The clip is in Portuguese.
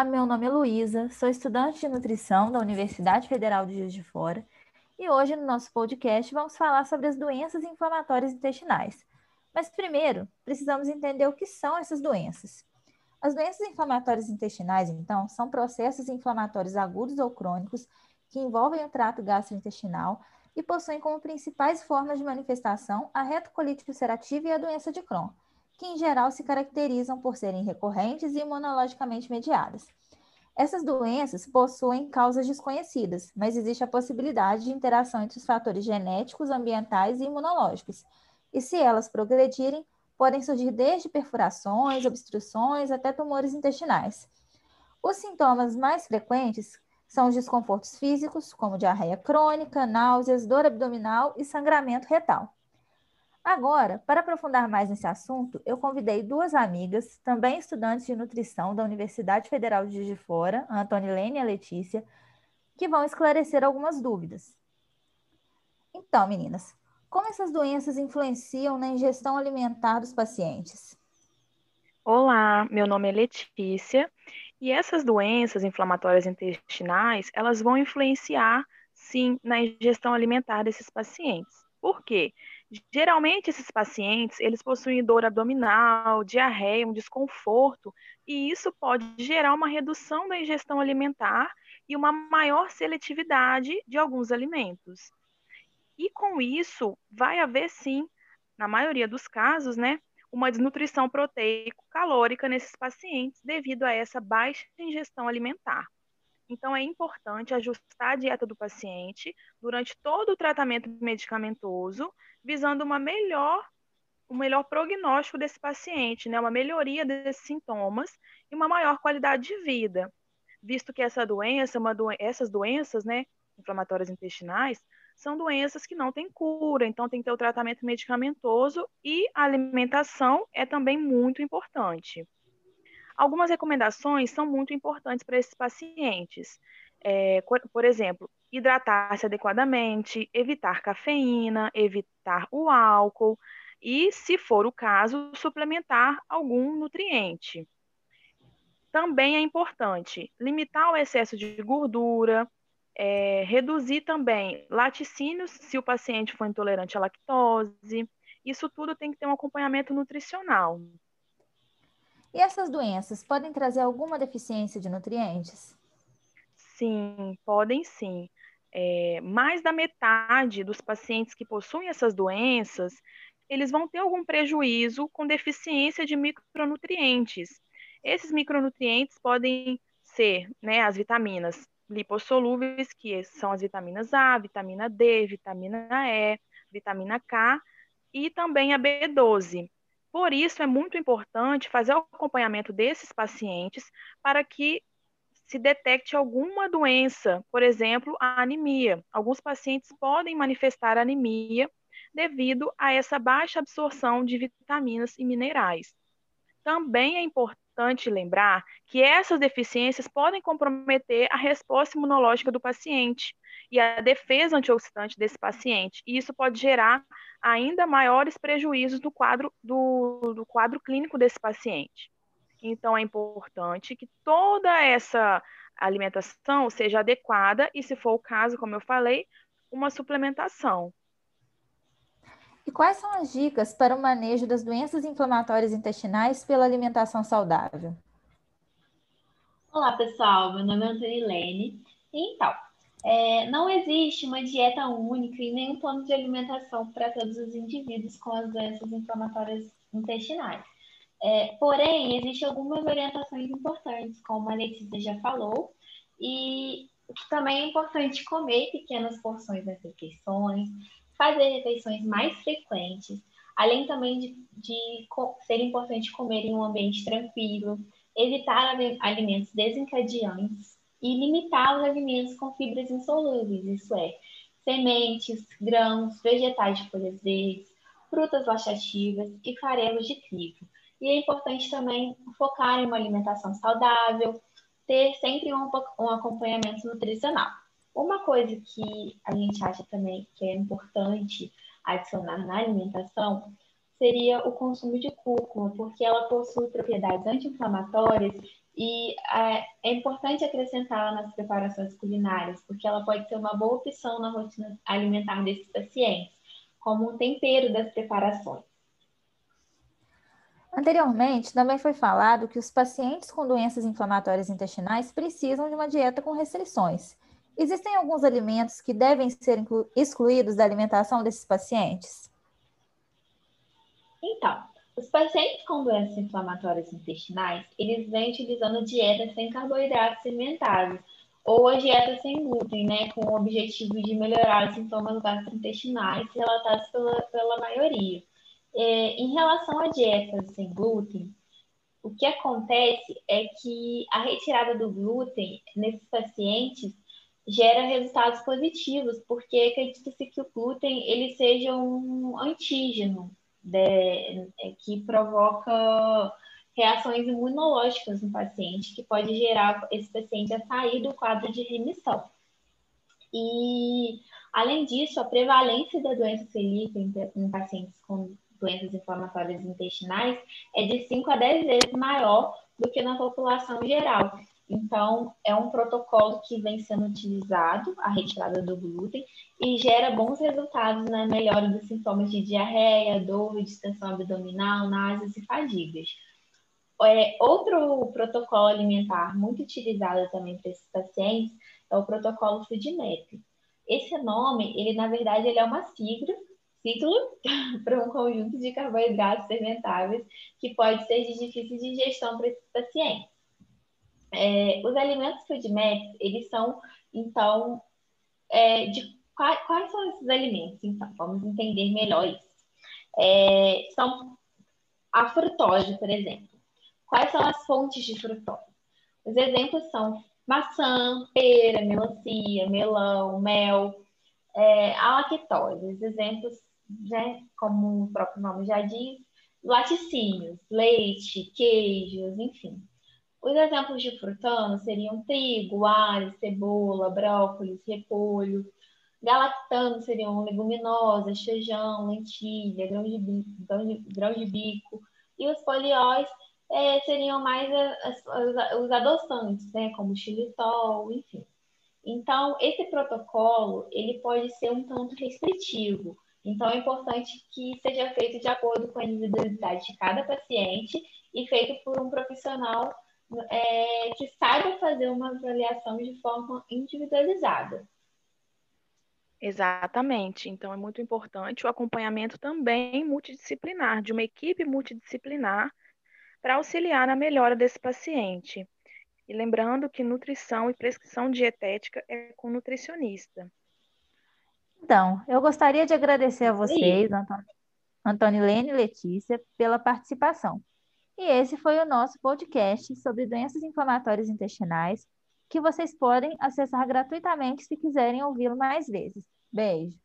Olá, meu nome é Luísa, sou estudante de nutrição da Universidade Federal de Juiz de Fora e hoje no nosso podcast vamos falar sobre as doenças inflamatórias intestinais. Mas primeiro, precisamos entender o que são essas doenças. As doenças inflamatórias intestinais, então, são processos inflamatórios agudos ou crônicos que envolvem o trato gastrointestinal e possuem como principais formas de manifestação a retocolite ulcerativa e a doença de Crohn que em geral se caracterizam por serem recorrentes e imunologicamente mediadas. Essas doenças possuem causas desconhecidas, mas existe a possibilidade de interação entre os fatores genéticos, ambientais e imunológicos. E se elas progredirem, podem surgir desde perfurações, obstruções até tumores intestinais. Os sintomas mais frequentes são os desconfortos físicos, como diarreia crônica, náuseas, dor abdominal e sangramento retal. Agora, para aprofundar mais nesse assunto, eu convidei duas amigas, também estudantes de nutrição da Universidade Federal de Juiz de Fora, a Antonilene e a Letícia, que vão esclarecer algumas dúvidas. Então, meninas, como essas doenças influenciam na ingestão alimentar dos pacientes? Olá, meu nome é Letícia e essas doenças inflamatórias intestinais, elas vão influenciar, sim, na ingestão alimentar desses pacientes. Por quê? Geralmente esses pacientes, eles possuem dor abdominal, diarreia, um desconforto, e isso pode gerar uma redução da ingestão alimentar e uma maior seletividade de alguns alimentos. E com isso, vai haver sim, na maioria dos casos, né, uma desnutrição proteico-calórica nesses pacientes devido a essa baixa ingestão alimentar. Então, é importante ajustar a dieta do paciente durante todo o tratamento medicamentoso, visando uma melhor, um melhor prognóstico desse paciente, né? uma melhoria desses sintomas e uma maior qualidade de vida, visto que essa doença, do... essas doenças né, inflamatórias intestinais, são doenças que não têm cura, então tem que ter o tratamento medicamentoso e a alimentação é também muito importante. Algumas recomendações são muito importantes para esses pacientes. É, por exemplo, hidratar-se adequadamente, evitar cafeína, evitar o álcool e, se for o caso, suplementar algum nutriente. Também é importante limitar o excesso de gordura, é, reduzir também laticínios se o paciente for intolerante à lactose. Isso tudo tem que ter um acompanhamento nutricional. E essas doenças podem trazer alguma deficiência de nutrientes? Sim, podem sim. É, mais da metade dos pacientes que possuem essas doenças, eles vão ter algum prejuízo com deficiência de micronutrientes. Esses micronutrientes podem ser né, as vitaminas lipossolúveis, que são as vitaminas A, vitamina D, vitamina E, vitamina K e também a B12. Por isso, é muito importante fazer o acompanhamento desses pacientes para que se detecte alguma doença, por exemplo, a anemia. Alguns pacientes podem manifestar anemia devido a essa baixa absorção de vitaminas e minerais. Também é importante lembrar que essas deficiências podem comprometer a resposta imunológica do paciente e a defesa antioxidante desse paciente, e isso pode gerar ainda maiores prejuízos do quadro, do, do quadro clínico desse paciente. Então, é importante que toda essa alimentação seja adequada e, se for o caso, como eu falei, uma suplementação. E quais são as dicas para o manejo das doenças inflamatórias intestinais pela alimentação saudável? Olá, pessoal. Meu nome é Antonilene. Então, é, não existe uma dieta única e nenhum plano de alimentação para todos os indivíduos com as doenças inflamatórias intestinais. É, porém, existem algumas orientações importantes, como a Letícia já falou, e também é importante comer pequenas porções das refeições, fazer refeições mais frequentes, além também de, de ser importante comer em um ambiente tranquilo, evitar alimentos desencadeantes e limitar os alimentos com fibras insolúveis, isso é, sementes, grãos, vegetais de folhas verdes, frutas laxativas e farelos de trigo. E é importante também focar em uma alimentação saudável, ter sempre um, um acompanhamento nutricional. Uma coisa que a gente acha também que é importante adicionar na alimentação seria o consumo de cúrcuma, porque ela possui propriedades anti-inflamatórias E é, é importante acrescentá-la nas preparações culinárias, porque ela pode ser uma boa opção na rotina alimentar desses pacientes, como um tempero das preparações. Anteriormente, também foi falado que os pacientes com doenças inflamatórias intestinais precisam de uma dieta com restrições. Existem alguns alimentos que devem ser excluídos da alimentação desses pacientes? Então, os pacientes com doenças inflamatórias intestinais, eles vêm utilizando dieta sem carboidratos alimentares ou a dieta sem glúten, né, com o objetivo de melhorar os sintomas gastrointestinais relatados pela, pela maioria. É, em relação à dieta sem glúten, o que acontece é que a retirada do glúten nesses pacientes gera resultados positivos, porque acredita-se que o glúten ele seja um antígeno de, é, que provoca reações imunológicas no paciente, que pode gerar esse paciente a sair do quadro de remissão. E, além disso, a prevalência da doença celíaca em, em pacientes com doenças inflamatórias intestinais é de 5 a 10 vezes maior do que na população geral. Então, é um protocolo que vem sendo utilizado, a retirada do glúten, e gera bons resultados na melhora dos sintomas de diarreia, dor, distensão abdominal, náuseas e fadigas. É, outro protocolo alimentar muito utilizado também para esses pacientes é o protocolo FoodMap. Esse nome, ele na verdade ele é uma sigla, sigla para um conjunto de carboidratos fermentáveis que pode ser de difícil digestão para esses pacientes. É, os alimentos FoodMaps, eles são, então, é, de quais, quais, são esses alimentos? Então, vamos entender melhor isso. É, são a frutose, por exemplo. Quais são as fontes de frutose? Os exemplos são maçã, pera, melancia, melão, mel, é, a lactose. Os exemplos, né, como o próprio nome já diz, laticínios, leite, queijos, enfim. Os exemplos de frutano seriam trigo, alho, cebola, brócolis, repolho. Galactano seriam leguminosas, feijão, lentilha, grão de, bico, grão de bico. E os polióis é, seriam mais as, as, os adoçantes, né, como xilitol, enfim. Então, esse protocolo, ele pode ser um tanto restritivo. Então, é importante que seja feito de acordo com a individualidade de cada paciente e feito por um profissional é, que saiba fazer uma avaliação de forma individualizada. Exatamente. Então, é muito importante o acompanhamento também multidisciplinar, de uma equipe multidisciplinar, para auxiliar na melhora desse paciente. E lembrando que nutrição e prescrição dietética é com nutricionista. Então, eu gostaria de agradecer a vocês, Antônio, Antônio Lene e Letícia, pela participação. E esse foi o nosso podcast sobre doenças inflamatórias intestinais, que vocês podem acessar gratuitamente se quiserem ouvi-lo mais vezes. Beijo!